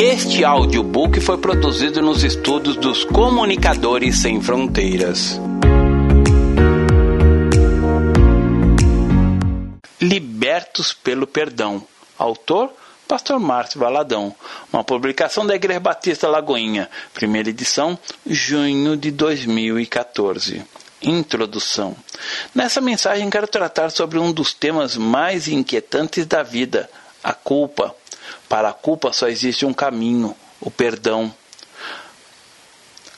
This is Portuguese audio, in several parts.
Este audiobook foi produzido nos estudos dos Comunicadores Sem Fronteiras. Libertos pelo Perdão. Autor Pastor Márcio Valadão. Uma publicação da Igreja Batista Lagoinha. Primeira edição, junho de 2014. Introdução. Nessa mensagem quero tratar sobre um dos temas mais inquietantes da vida, a culpa. Para a culpa só existe um caminho, o perdão.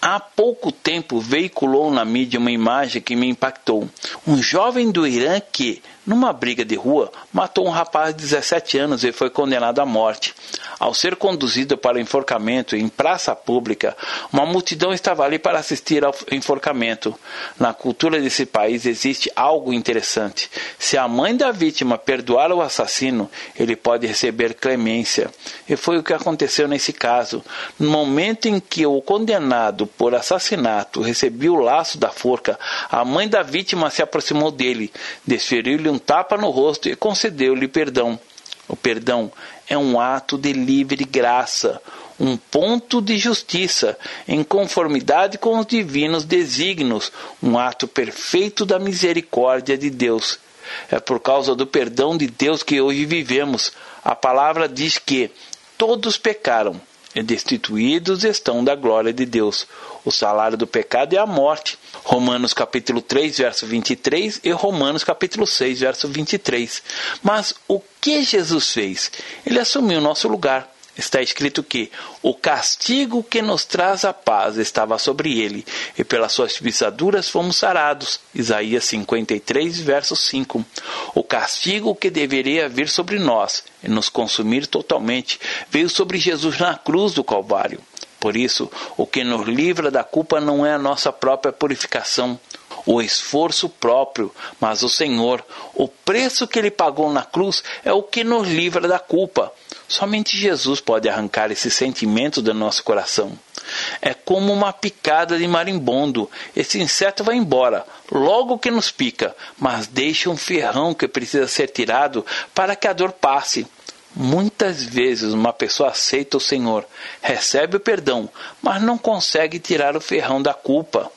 Há pouco tempo veiculou na mídia uma imagem que me impactou. Um jovem do Irã que, numa briga de rua, matou um rapaz de 17 anos e foi condenado à morte. Ao ser conduzido para o enforcamento em praça pública, uma multidão estava ali para assistir ao enforcamento. Na cultura desse país existe algo interessante. Se a mãe da vítima perdoar o assassino, ele pode receber clemência. E foi o que aconteceu nesse caso. No momento em que o condenado por assassinato recebeu o laço da forca, a mãe da vítima se aproximou dele, desferiu-lhe um tapa no rosto e concedeu-lhe perdão. O perdão é um ato de livre graça, um ponto de justiça, em conformidade com os divinos desígnios, um ato perfeito da misericórdia de Deus. É por causa do perdão de Deus que hoje vivemos. A palavra diz que todos pecaram e destituídos estão da glória de Deus. O salário do pecado é a morte. Romanos capítulo 3, verso 23 e Romanos capítulo 6, verso 23. Mas o que Jesus fez? Ele assumiu o nosso lugar está escrito que o castigo que nos traz a paz estava sobre ele, e pelas suas pisaduras fomos sarados. Isaías 53, verso 5. O castigo que deveria vir sobre nós e nos consumir totalmente veio sobre Jesus na cruz do Calvário. Por isso, o que nos livra da culpa não é a nossa própria purificação, o esforço próprio, mas o Senhor, o preço que ele pagou na cruz é o que nos livra da culpa. Somente Jesus pode arrancar esse sentimento do nosso coração. É como uma picada de marimbondo. Esse inseto vai embora, logo que nos pica, mas deixa um ferrão que precisa ser tirado para que a dor passe. Muitas vezes uma pessoa aceita o Senhor, recebe o perdão, mas não consegue tirar o ferrão da culpa.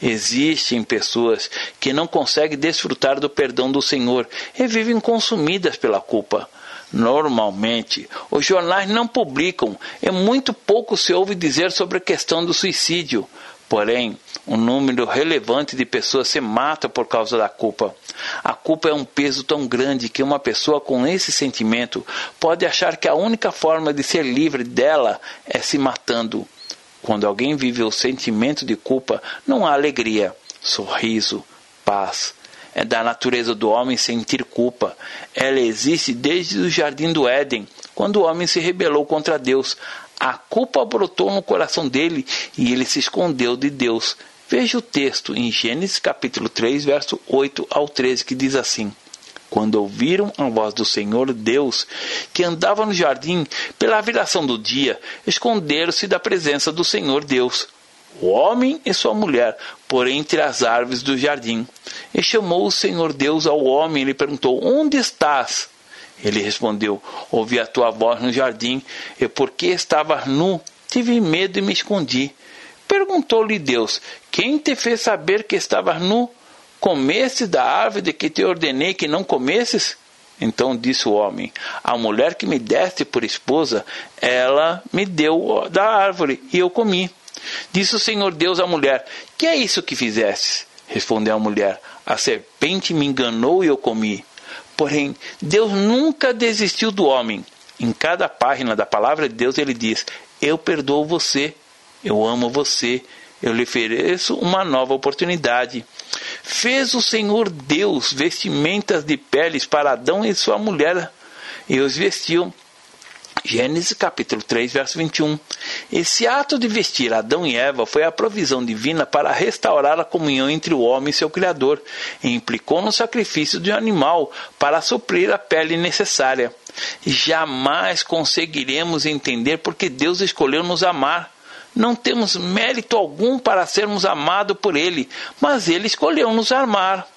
Existem pessoas que não conseguem desfrutar do perdão do Senhor e vivem consumidas pela culpa. Normalmente, os jornais não publicam e muito pouco se ouve dizer sobre a questão do suicídio. Porém, um número relevante de pessoas se mata por causa da culpa. A culpa é um peso tão grande que uma pessoa com esse sentimento pode achar que a única forma de ser livre dela é se matando. Quando alguém vive o sentimento de culpa, não há alegria, sorriso, paz. É da natureza do homem sentir culpa. Ela existe desde o jardim do Éden, quando o homem se rebelou contra Deus. A culpa brotou no coração dele e ele se escondeu de Deus. Veja o texto em Gênesis capítulo 3, verso 8 ao 13, que diz assim: quando ouviram a voz do Senhor Deus, que andava no jardim pela viração do dia, esconderam-se da presença do Senhor Deus. O homem e sua mulher, por entre as árvores do jardim. E chamou o Senhor Deus ao homem e lhe perguntou: Onde estás? Ele respondeu: Ouvi a tua voz no jardim, e porque estavas nu, tive medo e me escondi. Perguntou-lhe Deus: Quem te fez saber que estavas nu? Comestes da árvore de que te ordenei que não comesses? Então disse o homem: A mulher que me deste por esposa, ela me deu da árvore e eu comi. Disse o Senhor Deus à mulher: Que é isso que fizeste? Respondeu a mulher: A serpente me enganou e eu comi. Porém, Deus nunca desistiu do homem. Em cada página da palavra de Deus ele diz: Eu perdoo você, eu amo você, eu lhe ofereço uma nova oportunidade. Fez o Senhor Deus vestimentas de peles para Adão e sua mulher, e os vestiu. Gênesis capítulo 3, verso 21. Esse ato de vestir Adão e Eva foi a provisão divina para restaurar a comunhão entre o homem e seu Criador, e implicou no sacrifício de um animal para suprir a pele necessária. Jamais conseguiremos entender porque Deus escolheu nos amar não temos mérito algum para sermos amados por Ele, mas Ele escolheu nos amar.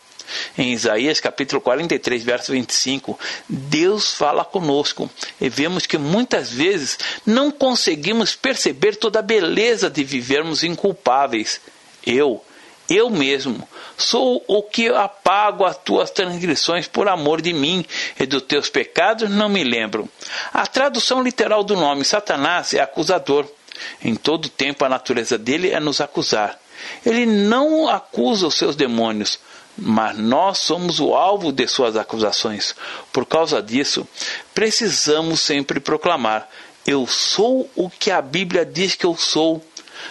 Em Isaías capítulo 43, verso 25, Deus fala conosco e vemos que muitas vezes não conseguimos perceber toda a beleza de vivermos inculpáveis. Eu, eu mesmo, sou o que apago as tuas transgressões por amor de mim, e dos teus pecados não me lembro. A tradução literal do nome Satanás é acusador. Em todo tempo a natureza dele é nos acusar. Ele não acusa os seus demônios, mas nós somos o alvo de suas acusações. Por causa disso, precisamos sempre proclamar: Eu sou o que a Bíblia diz que eu sou.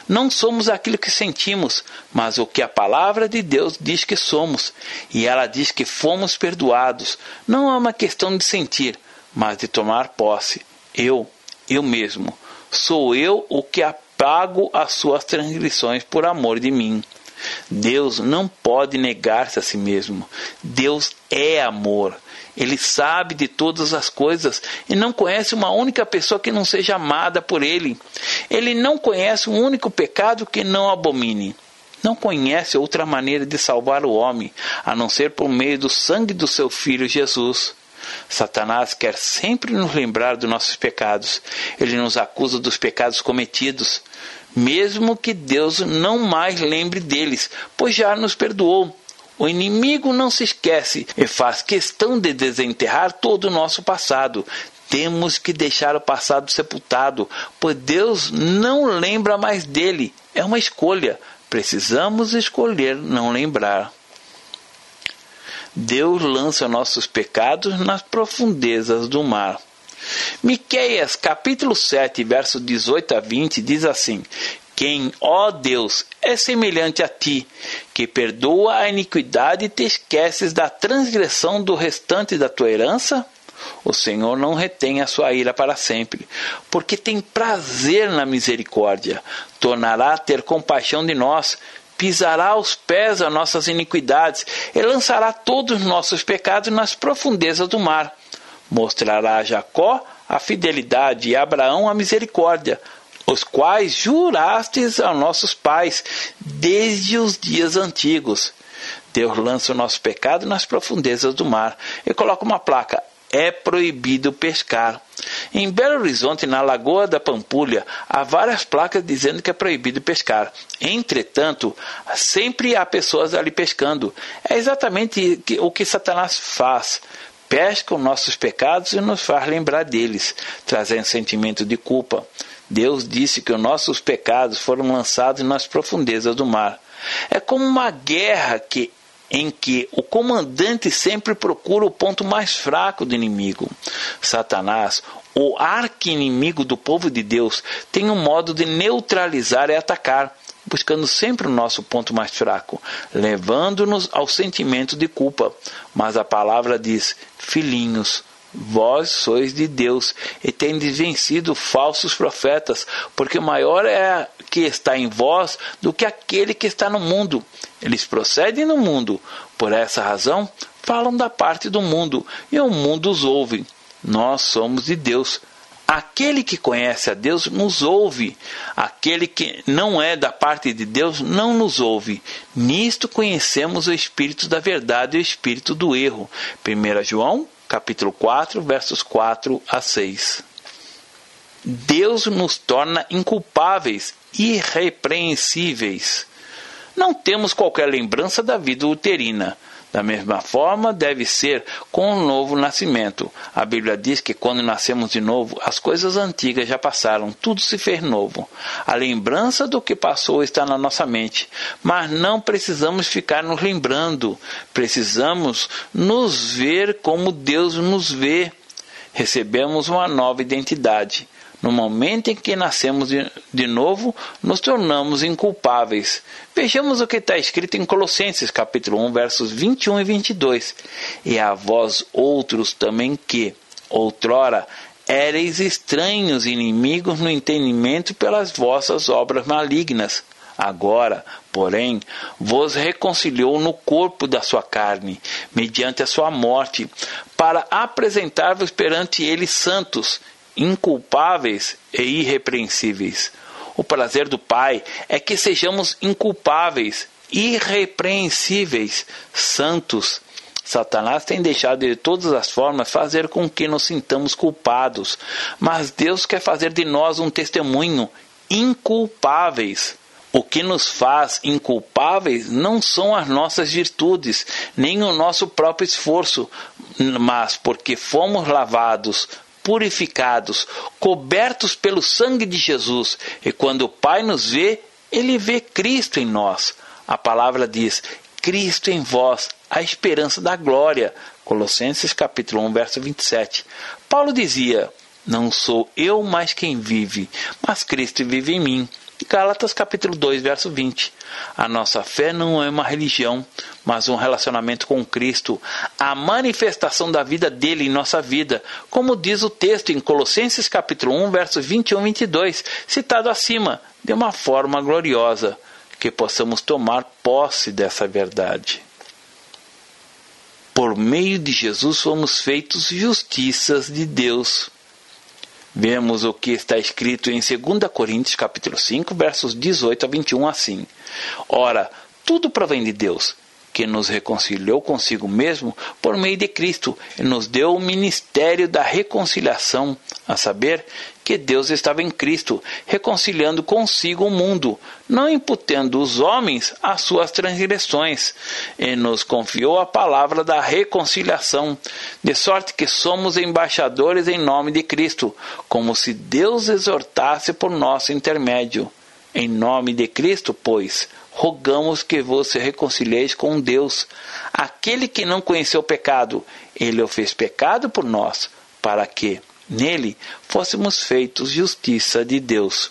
Não somos aquilo que sentimos, mas o que a palavra de Deus diz que somos. E ela diz que fomos perdoados. Não é uma questão de sentir, mas de tomar posse. Eu, eu mesmo, sou eu o que apago as suas transgressões por amor de mim. Deus não pode negar-se a si mesmo. Deus é amor. Ele sabe de todas as coisas e não conhece uma única pessoa que não seja amada por ele. Ele não conhece um único pecado que não abomine. Não conhece outra maneira de salvar o homem, a não ser por meio do sangue do seu filho Jesus. Satanás quer sempre nos lembrar dos nossos pecados. Ele nos acusa dos pecados cometidos mesmo que Deus não mais lembre deles, pois já nos perdoou. O inimigo não se esquece e faz questão de desenterrar todo o nosso passado. Temos que deixar o passado sepultado, pois Deus não lembra mais dele. É uma escolha. Precisamos escolher não lembrar. Deus lança nossos pecados nas profundezas do mar. Miqueias, capítulo 7, verso 18 a 20, diz assim: Quem, ó Deus, é semelhante a ti, que perdoa a iniquidade e te esqueces da transgressão do restante da tua herança? O Senhor não retém a sua ira para sempre, porque tem prazer na misericórdia. Tornará a ter compaixão de nós, pisará aos pés as nossas iniquidades e lançará todos os nossos pecados nas profundezas do mar. Mostrará a Jacó a fidelidade e a Abraão a misericórdia, os quais jurastes a nossos pais desde os dias antigos. Deus lança o nosso pecado nas profundezas do mar e coloca uma placa: é proibido pescar. Em Belo Horizonte, na Lagoa da Pampulha, há várias placas dizendo que é proibido pescar. Entretanto, sempre há pessoas ali pescando. É exatamente o que Satanás faz pesca os nossos pecados e nos faz lembrar deles, trazendo sentimento de culpa. Deus disse que os nossos pecados foram lançados nas profundezas do mar. É como uma guerra que em que o comandante sempre procura o ponto mais fraco do inimigo. Satanás, o arqui-inimigo do povo de Deus, tem um modo de neutralizar e atacar buscando sempre o nosso ponto mais fraco, levando-nos ao sentimento de culpa. Mas a palavra diz: Filhinhos, vós sois de Deus e tendes vencido falsos profetas, porque maior é que está em vós do que aquele que está no mundo. Eles procedem no mundo, por essa razão falam da parte do mundo, e o mundo os ouve. Nós somos de Deus, Aquele que conhece a Deus nos ouve, aquele que não é da parte de Deus não nos ouve. Nisto conhecemos o espírito da verdade e o espírito do erro. 1 João, capítulo 4, versos 4 a 6. Deus nos torna inculpáveis, irrepreensíveis. Não temos qualquer lembrança da vida uterina da mesma forma, deve ser com o novo nascimento. A Bíblia diz que quando nascemos de novo, as coisas antigas já passaram, tudo se fez novo. A lembrança do que passou está na nossa mente, mas não precisamos ficar nos lembrando. Precisamos nos ver como Deus nos vê. Recebemos uma nova identidade. No momento em que nascemos de, novo, nos tornamos inculpáveis. Vejamos o que está escrito em Colossenses capítulo 1, versos 21 e 22. E a vós outros também que, outrora, éreis estranhos inimigos no entendimento pelas vossas obras malignas. Agora, porém, vos reconciliou no corpo da sua carne, mediante a sua morte, para apresentar-vos perante ele santos inculpáveis e irrepreensíveis. O prazer do Pai é que sejamos inculpáveis irrepreensíveis, santos. Satanás tem deixado de todas as formas fazer com que nos sintamos culpados, mas Deus quer fazer de nós um testemunho inculpáveis. O que nos faz inculpáveis não são as nossas virtudes, nem o nosso próprio esforço, mas porque fomos lavados, purificados, cobertos pelo sangue de Jesus, e quando o Pai nos vê, ele vê Cristo em nós. A palavra diz: Cristo em vós, a esperança da glória. Colossenses capítulo 1, verso 27. Paulo dizia: Não sou eu mais quem vive, mas Cristo vive em mim. Gálatas capítulo 2, verso 20. A nossa fé não é uma religião, mas um relacionamento com Cristo, a manifestação da vida dele em nossa vida, como diz o texto em Colossenses capítulo 1, versos 21 e 22, citado acima, de uma forma gloriosa, que possamos tomar posse dessa verdade. Por meio de Jesus fomos feitos justiças de Deus Vemos o que está escrito em 2 Coríntios capítulo 5, versos 18 a 21 assim: Ora, tudo provém de Deus, que nos reconciliou consigo mesmo por meio de Cristo e nos deu o ministério da reconciliação, a saber, que Deus estava em Cristo, reconciliando consigo o mundo, não imputando os homens as suas transgressões, e nos confiou a palavra da reconciliação, de sorte que somos embaixadores em nome de Cristo, como se Deus exortasse por nosso intermédio. Em nome de Cristo, pois, rogamos que vos reconcilieis com Deus. Aquele que não conheceu o pecado, ele o fez pecado por nós, para que, nele, fôssemos feitos justiça de Deus.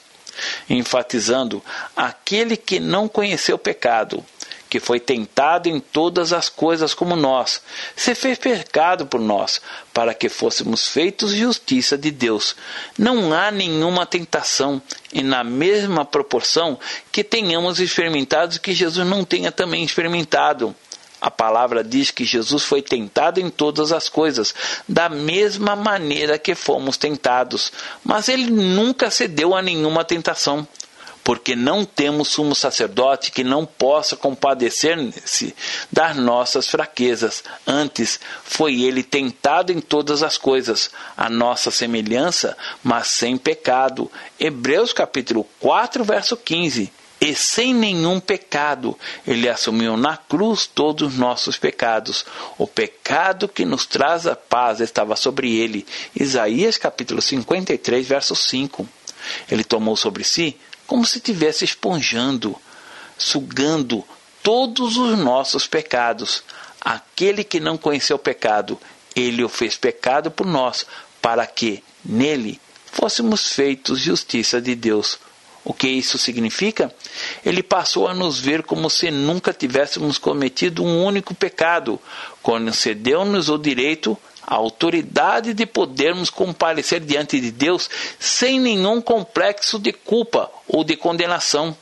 Enfatizando aquele que não conheceu pecado, que foi tentado em todas as coisas como nós, se fez pecado por nós, para que fôssemos feitos justiça de Deus. Não há nenhuma tentação, e na mesma proporção que tenhamos experimentado que Jesus não tenha também experimentado. A palavra diz que Jesus foi tentado em todas as coisas, da mesma maneira que fomos tentados, mas ele nunca cedeu a nenhuma tentação porque não temos sumo sacerdote que não possa compadecer-se das nossas fraquezas. Antes foi ele tentado em todas as coisas, a nossa semelhança, mas sem pecado. Hebreus capítulo 4, verso 15 e sem nenhum pecado. Ele assumiu na cruz todos os nossos pecados. O pecado que nos traz a paz estava sobre ele. Isaías capítulo 53, verso 5. Ele tomou sobre si como se estivesse esponjando, sugando todos os nossos pecados. Aquele que não conheceu pecado, ele o fez pecado por nós, para que nele fôssemos feitos justiça de Deus. O que isso significa? Ele passou a nos ver como se nunca tivéssemos cometido um único pecado, concedeu-nos o direito a autoridade de podermos comparecer diante de Deus sem nenhum complexo de culpa ou de condenação.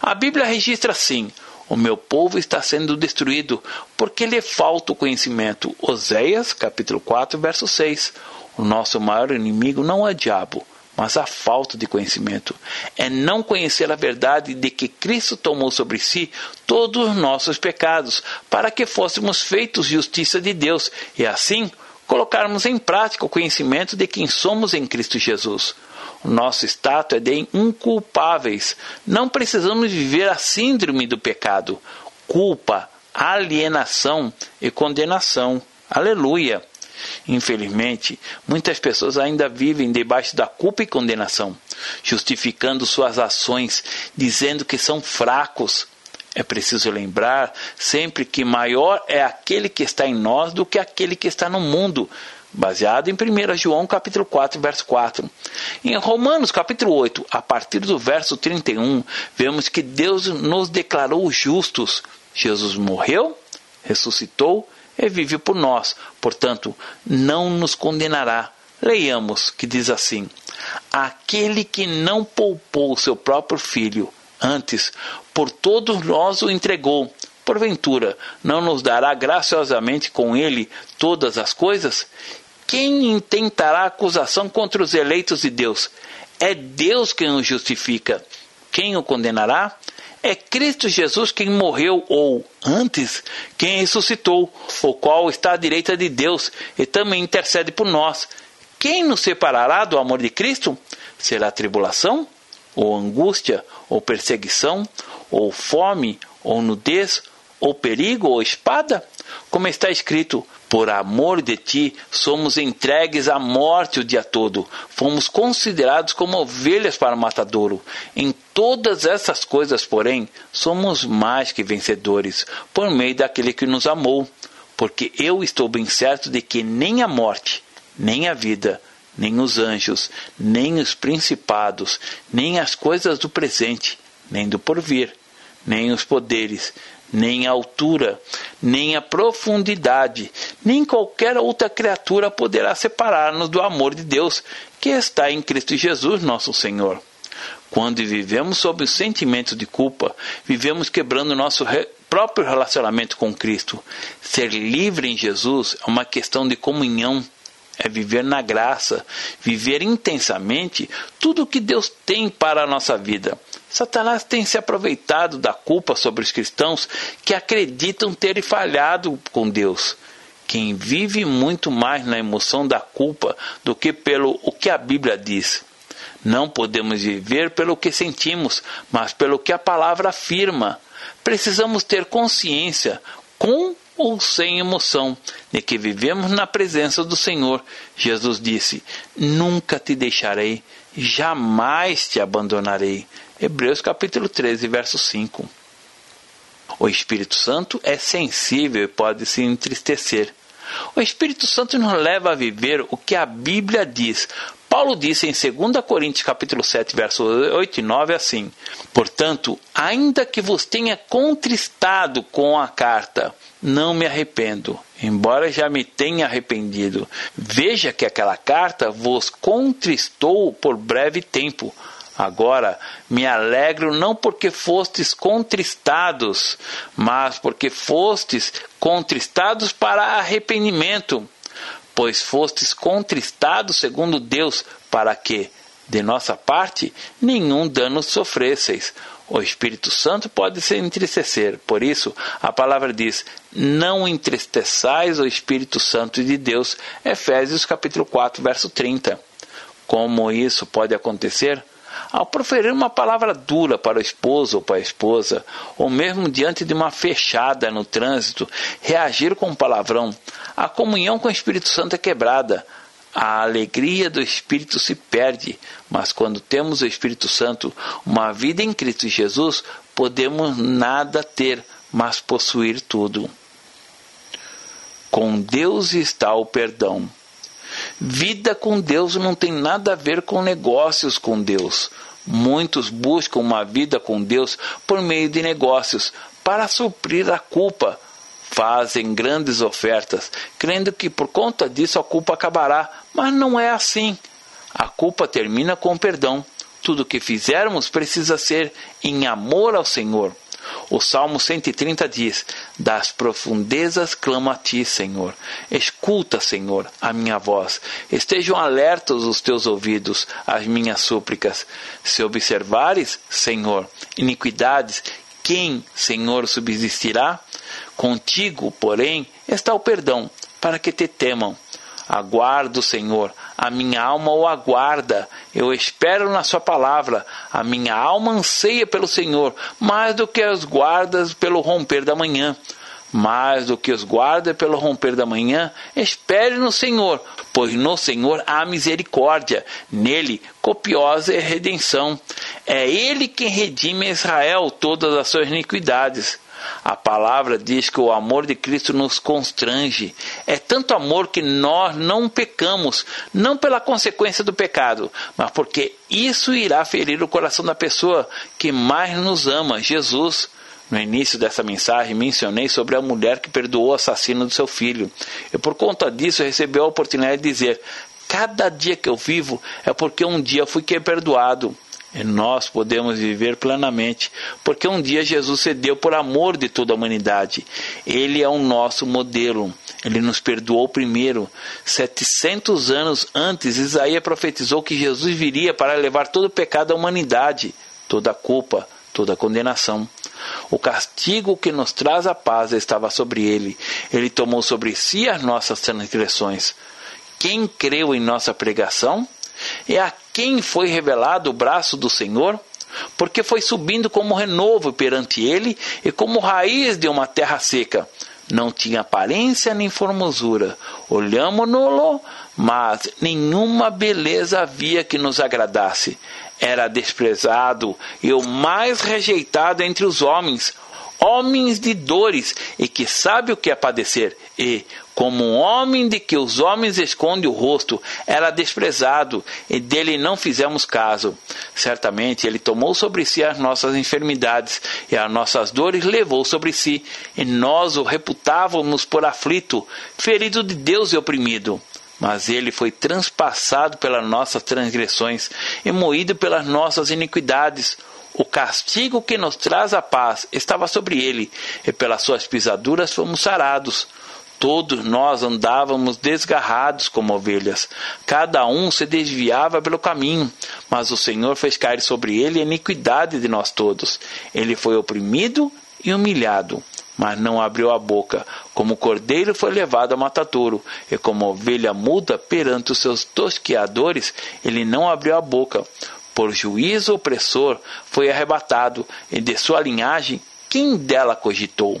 A Bíblia registra assim: o meu povo está sendo destruído porque lhe falta o conhecimento. Oséias, capítulo 4, verso 6. O nosso maior inimigo não é o diabo, mas a falta de conhecimento. É não conhecer a verdade de que Cristo tomou sobre si todos os nossos pecados, para que fôssemos feitos justiça de Deus, e assim colocarmos em prática o conhecimento de quem somos em Cristo Jesus. O nosso status é de inculpáveis. Não precisamos viver a síndrome do pecado, culpa, alienação e condenação. Aleluia! Infelizmente, muitas pessoas ainda vivem debaixo da culpa e condenação, justificando suas ações, dizendo que são fracos, é preciso lembrar sempre que maior é aquele que está em nós do que aquele que está no mundo, baseado em 1 João capítulo 4, verso 4. Em Romanos capítulo 8, a partir do verso 31, vemos que Deus nos declarou justos. Jesus morreu, ressuscitou e vive por nós, portanto, não nos condenará. Leiamos que diz assim: Aquele que não poupou seu próprio filho, Antes, por todos nós o entregou. Porventura, não nos dará graciosamente com ele todas as coisas? Quem intentará acusação contra os eleitos de Deus? É Deus quem o justifica. Quem o condenará? É Cristo Jesus quem morreu, ou, antes, quem ressuscitou, o qual está à direita de Deus e também intercede por nós. Quem nos separará do amor de Cristo? Será tribulação, ou angústia, ou perseguição, ou fome, ou nudez, ou perigo, ou espada? Como está escrito: Por amor de ti somos entregues à morte o dia todo, fomos considerados como ovelhas para o matadouro. Em todas essas coisas, porém, somos mais que vencedores, por meio daquele que nos amou. Porque eu estou bem certo de que nem a morte, nem a vida, nem os anjos, nem os principados, nem as coisas do presente, nem do porvir, nem os poderes, nem a altura, nem a profundidade, nem qualquer outra criatura poderá separar-nos do amor de Deus que está em Cristo Jesus, nosso Senhor. Quando vivemos sob o sentimento de culpa, vivemos quebrando nosso re próprio relacionamento com Cristo. Ser livre em Jesus é uma questão de comunhão é viver na graça, viver intensamente tudo o que Deus tem para a nossa vida. Satanás tem se aproveitado da culpa sobre os cristãos que acreditam terem falhado com Deus. Quem vive muito mais na emoção da culpa do que pelo o que a Bíblia diz. Não podemos viver pelo que sentimos, mas pelo que a palavra afirma. Precisamos ter consciência, com ou sem emoção, de que vivemos na presença do Senhor. Jesus disse: Nunca te deixarei, jamais te abandonarei. Hebreus capítulo 13, verso 5. O Espírito Santo é sensível e pode se entristecer. O Espírito Santo nos leva a viver o que a Bíblia diz. Paulo disse em 2 Coríntios capítulo 7, verso 8 e 9 assim: Portanto, ainda que vos tenha contristado com a carta, não me arrependo, embora já me tenha arrependido. Veja que aquela carta vos contristou por breve tempo. Agora me alegro não porque fostes contristados, mas porque fostes contristados para arrependimento, pois fostes contristados segundo Deus, para que, de nossa parte, nenhum dano sofresseis o Espírito Santo pode se entristecer. Por isso, a palavra diz: Não entristeçais o Espírito Santo de Deus. Efésios capítulo 4, verso 30. Como isso pode acontecer? Ao proferir uma palavra dura para o esposo ou para a esposa, ou mesmo diante de uma fechada no trânsito, reagir com um palavrão, a comunhão com o Espírito Santo é quebrada a alegria do Espírito se perde, mas quando temos o Espírito Santo, uma vida em Cristo Jesus, podemos nada ter, mas possuir tudo. Com Deus está o perdão. Vida com Deus não tem nada a ver com negócios com Deus. Muitos buscam uma vida com Deus por meio de negócios para suprir a culpa fazem grandes ofertas, crendo que por conta disso a culpa acabará, mas não é assim. A culpa termina com perdão. Tudo o que fizermos precisa ser em amor ao Senhor. O Salmo 130 diz: Das profundezas clamo a ti, Senhor. Escuta, Senhor, a minha voz. Estejam alertos os teus ouvidos às minhas súplicas. Se observares, Senhor, iniquidades, quem, Senhor, subsistirá? Contigo, porém, está o perdão, para que te temam. Aguardo, Senhor, a minha alma o aguarda, eu espero na Sua palavra, a minha alma anseia pelo Senhor, mais do que as guardas pelo romper da manhã. Mais do que os guarda pelo romper da manhã, espere no Senhor, pois no Senhor há misericórdia, nele copiosa é redenção. É Ele quem redime Israel todas as suas iniquidades. A palavra diz que o amor de Cristo nos constrange. É tanto amor que nós não pecamos, não pela consequência do pecado, mas porque isso irá ferir o coração da pessoa que mais nos ama, Jesus. No início dessa mensagem, mencionei sobre a mulher que perdoou o assassino do seu filho. E por conta disso, recebi a oportunidade de dizer: cada dia que eu vivo é porque um dia fui perdoado. E nós podemos viver plenamente, porque um dia Jesus cedeu por amor de toda a humanidade. Ele é o nosso modelo. Ele nos perdoou primeiro. 700 anos antes, Isaías profetizou que Jesus viria para levar todo o pecado da humanidade, toda a culpa, toda condenação. O castigo que nos traz a paz estava sobre ele. Ele tomou sobre si as nossas transgressões. Quem creu em nossa pregação? E a quem foi revelado o braço do Senhor? Porque foi subindo como renovo perante ele e como raiz de uma terra seca. Não tinha aparência nem formosura. Olhamo-no, mas nenhuma beleza havia que nos agradasse. Era desprezado e o mais rejeitado entre os homens, homens de dores e que sabe o que é padecer, e, como um homem de que os homens escondem o rosto, era desprezado, e dele não fizemos caso. Certamente ele tomou sobre si as nossas enfermidades, e as nossas dores levou sobre si, e nós o reputávamos por aflito, ferido de Deus e oprimido mas ele foi transpassado pelas nossas transgressões e moído pelas nossas iniquidades. O castigo que nos traz a paz estava sobre ele, e pelas suas pisaduras fomos sarados. Todos nós andávamos desgarrados como ovelhas, cada um se desviava pelo caminho, mas o Senhor fez cair sobre ele a iniquidade de nós todos. Ele foi oprimido e humilhado, mas não abriu a boca. Como o cordeiro foi levado a matadouro, e como ovelha muda perante os seus tosqueadores, ele não abriu a boca. Por juízo opressor foi arrebatado, e de sua linhagem, quem dela cogitou?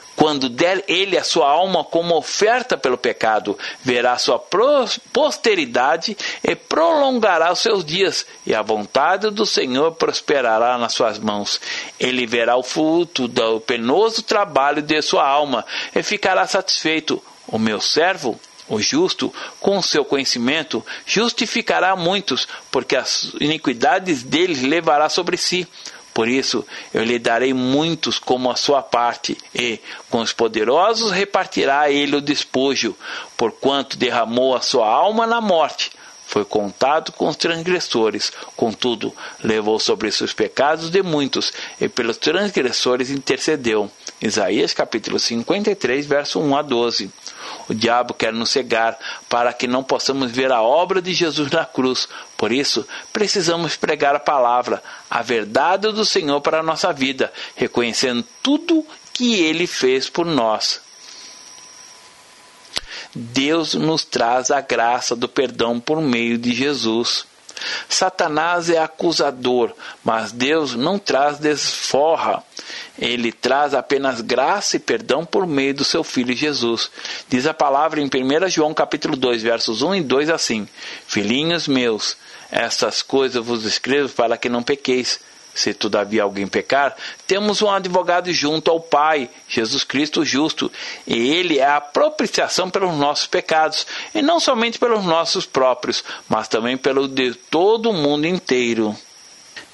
quando der ele a sua alma como oferta pelo pecado, verá sua posteridade e prolongará os seus dias, e a vontade do Senhor prosperará nas suas mãos. Ele verá o fruto do penoso trabalho de sua alma e ficará satisfeito. O meu servo o justo, com seu conhecimento, justificará muitos, porque as iniquidades deles levará sobre si. Por isso eu lhe darei muitos como a sua parte, e com os poderosos repartirá ele o despojo, porquanto derramou a sua alma na morte. Foi contado com os transgressores, contudo, levou sobre seus pecados de muitos, e pelos transgressores intercedeu. Isaías capítulo 53, verso 1 a 12. O diabo quer nos cegar para que não possamos ver a obra de Jesus na cruz. Por isso, precisamos pregar a palavra, a verdade do Senhor para a nossa vida, reconhecendo tudo que ele fez por nós. Deus nos traz a graça do perdão por meio de Jesus. Satanás é acusador, mas Deus não traz desforra. Ele traz apenas graça e perdão por meio do seu Filho Jesus. Diz a palavra em 1 João capítulo 2, versos 1 e 2 assim: Filhinhos meus, estas coisas vos escrevo para que não pequeis. Se todavia alguém pecar, temos um advogado junto ao Pai, Jesus Cristo justo, e ele é a propiciação pelos nossos pecados, e não somente pelos nossos próprios, mas também pelo de todo o mundo inteiro.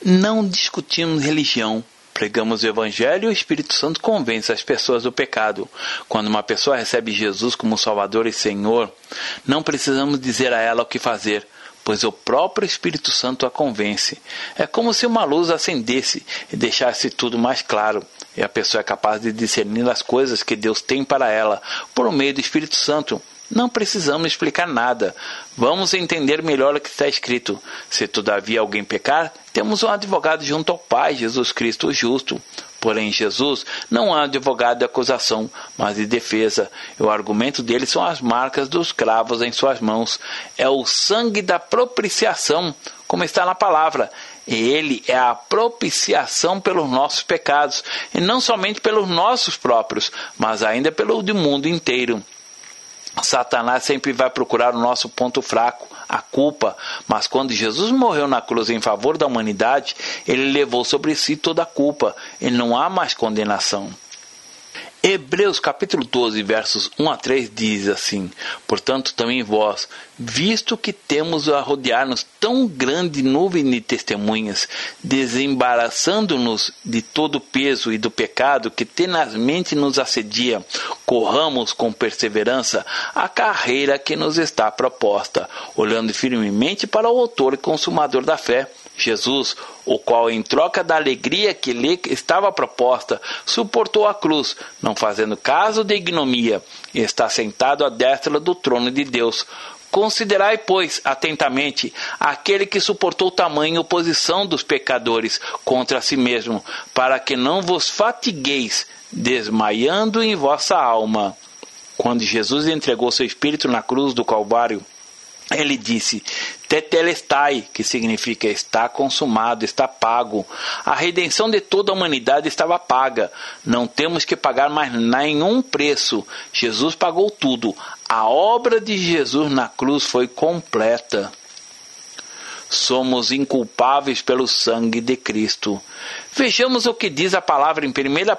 Não discutimos religião, pregamos o Evangelho e o Espírito Santo convence as pessoas do pecado. Quando uma pessoa recebe Jesus como Salvador e Senhor, não precisamos dizer a ela o que fazer pois o próprio Espírito Santo a convence. É como se uma luz acendesse e deixasse tudo mais claro, e a pessoa é capaz de discernir as coisas que Deus tem para ela por meio do Espírito Santo. Não precisamos explicar nada. Vamos entender melhor o que está escrito. Se todavia alguém pecar, temos um advogado junto ao Pai, Jesus Cristo justo. Porém, Jesus não há advogado de acusação, mas de defesa. E o argumento dele são as marcas dos cravos em suas mãos. É o sangue da propiciação, como está na palavra. E ele é a propiciação pelos nossos pecados, e não somente pelos nossos próprios, mas ainda pelo do mundo inteiro. Satanás sempre vai procurar o nosso ponto fraco, a culpa, mas quando Jesus morreu na cruz em favor da humanidade, ele levou sobre si toda a culpa e não há mais condenação. Hebreus capítulo 12, versos 1 a 3 diz assim: Portanto, também vós, visto que temos a rodear-nos tão grande nuvem de testemunhas, desembaraçando-nos de todo o peso e do pecado que tenazmente nos assedia, Corramos com perseverança a carreira que nos está proposta, olhando firmemente para o Autor e Consumador da fé, Jesus, o qual, em troca da alegria que lhe estava proposta, suportou a cruz, não fazendo caso de ignomia, e está sentado à destra do trono de Deus. Considerai, pois, atentamente aquele que suportou tamanha oposição dos pecadores contra si mesmo, para que não vos fatigueis desmaiando em vossa alma. Quando Jesus entregou seu espírito na cruz do Calvário, ele disse: Tetelestai, que significa está consumado, está pago. A redenção de toda a humanidade estava paga. Não temos que pagar mais nenhum preço. Jesus pagou tudo. A obra de Jesus na cruz foi completa somos inculpáveis pelo sangue de Cristo. Vejamos o que diz a palavra em 1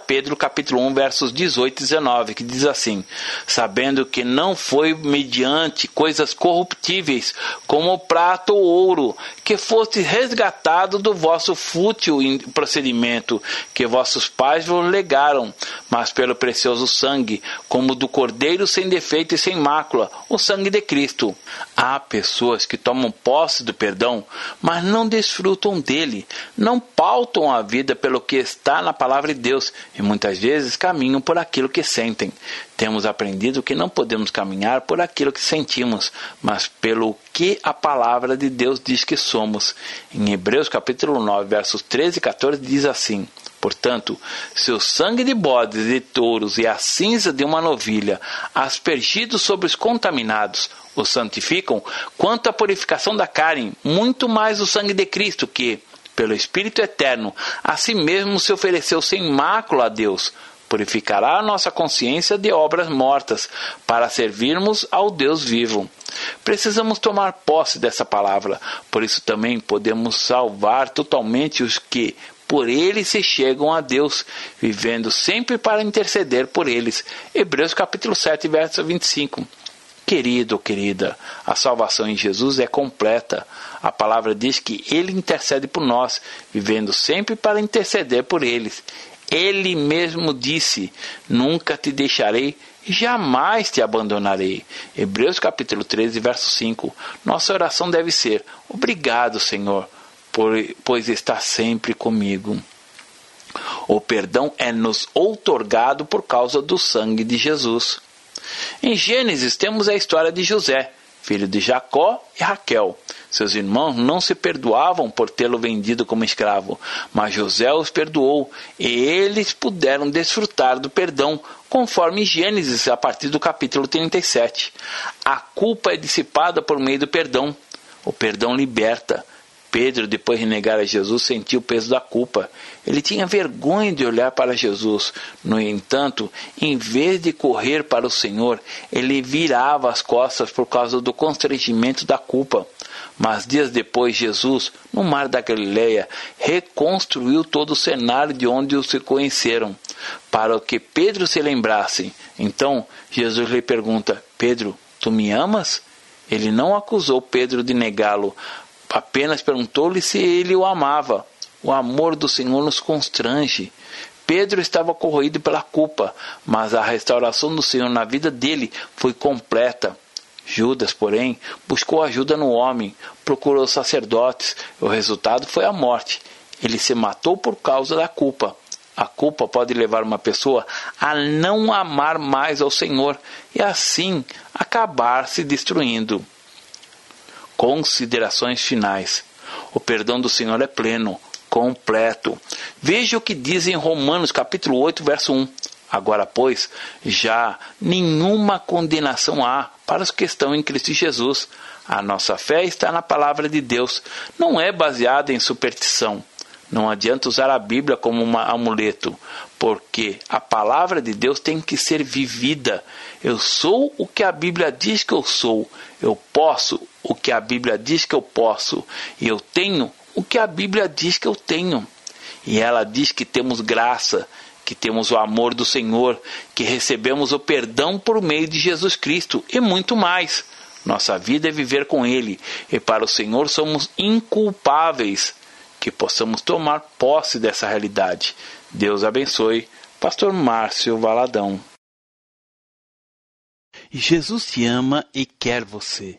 Pedro capítulo 1, versos 18 e 19, que diz assim: Sabendo que não foi mediante coisas corruptíveis, como prata ou ouro, que foste resgatado do vosso fútil procedimento que vossos pais vos legaram, mas pelo precioso sangue, como do cordeiro sem defeito e sem mácula, o sangue de Cristo. Há pessoas que tomam posse do perdão, mas não desfrutam dele, não pautam a vida pelo que está na palavra de Deus e muitas vezes caminham por aquilo que sentem. Temos aprendido que não podemos caminhar por aquilo que sentimos, mas pelo que a palavra de Deus diz que somos. Em Hebreus capítulo 9, versos 13 e 14 diz assim: Portanto, se o sangue de bodes e touros e a cinza de uma novilha, aspergidos sobre os contaminados, os santificam, quanto à purificação da carne, muito mais o sangue de Cristo, que, pelo Espírito Eterno, a si mesmo se ofereceu sem mácula a Deus, purificará a nossa consciência de obras mortas, para servirmos ao Deus vivo. Precisamos tomar posse dessa palavra, por isso também podemos salvar totalmente os que, por ele se chegam a Deus, vivendo sempre para interceder por eles. Hebreus capítulo 7, verso 25. Querido querida, a salvação em Jesus é completa. A palavra diz que Ele intercede por nós, vivendo sempre para interceder por eles. Ele mesmo disse: Nunca te deixarei, jamais te abandonarei. Hebreus capítulo 13, verso 5. Nossa oração deve ser: Obrigado, Senhor, pois está sempre comigo. O perdão é nos outorgado por causa do sangue de Jesus. Em Gênesis temos a história de José, filho de Jacó e Raquel. Seus irmãos não se perdoavam por tê-lo vendido como escravo, mas José os perdoou e eles puderam desfrutar do perdão, conforme Gênesis a partir do capítulo 37. A culpa é dissipada por meio do perdão. O perdão liberta. Pedro, depois de negar a Jesus, sentiu o peso da culpa. Ele tinha vergonha de olhar para Jesus. No entanto, em vez de correr para o Senhor, ele virava as costas por causa do constrangimento da culpa. Mas dias depois, Jesus, no mar da Galileia, reconstruiu todo o cenário de onde os se conheceram, para que Pedro se lembrasse. Então, Jesus lhe pergunta: Pedro, tu me amas? Ele não acusou Pedro de negá-lo, apenas perguntou-lhe se ele o amava. O amor do Senhor nos constrange. Pedro estava corroído pela culpa, mas a restauração do Senhor na vida dele foi completa. Judas, porém, buscou ajuda no homem, procurou sacerdotes. O resultado foi a morte. Ele se matou por causa da culpa. A culpa pode levar uma pessoa a não amar mais ao Senhor e assim acabar se destruindo. Considerações finais. O perdão do Senhor é pleno, completo. Veja o que diz em Romanos capítulo 8, verso 1. Agora, pois, já nenhuma condenação há para os que estão em Cristo Jesus. A nossa fé está na palavra de Deus, não é baseada em superstição. Não adianta usar a Bíblia como um amuleto, porque a palavra de Deus tem que ser vivida. Eu sou o que a Bíblia diz que eu sou. Eu posso o que a Bíblia diz que eu posso. E eu tenho o que a Bíblia diz que eu tenho. E ela diz que temos graça, que temos o amor do Senhor, que recebemos o perdão por meio de Jesus Cristo e muito mais. Nossa vida é viver com Ele, e para o Senhor somos inculpáveis que possamos tomar posse dessa realidade. Deus abençoe. Pastor Márcio Valadão. Jesus te ama e quer você.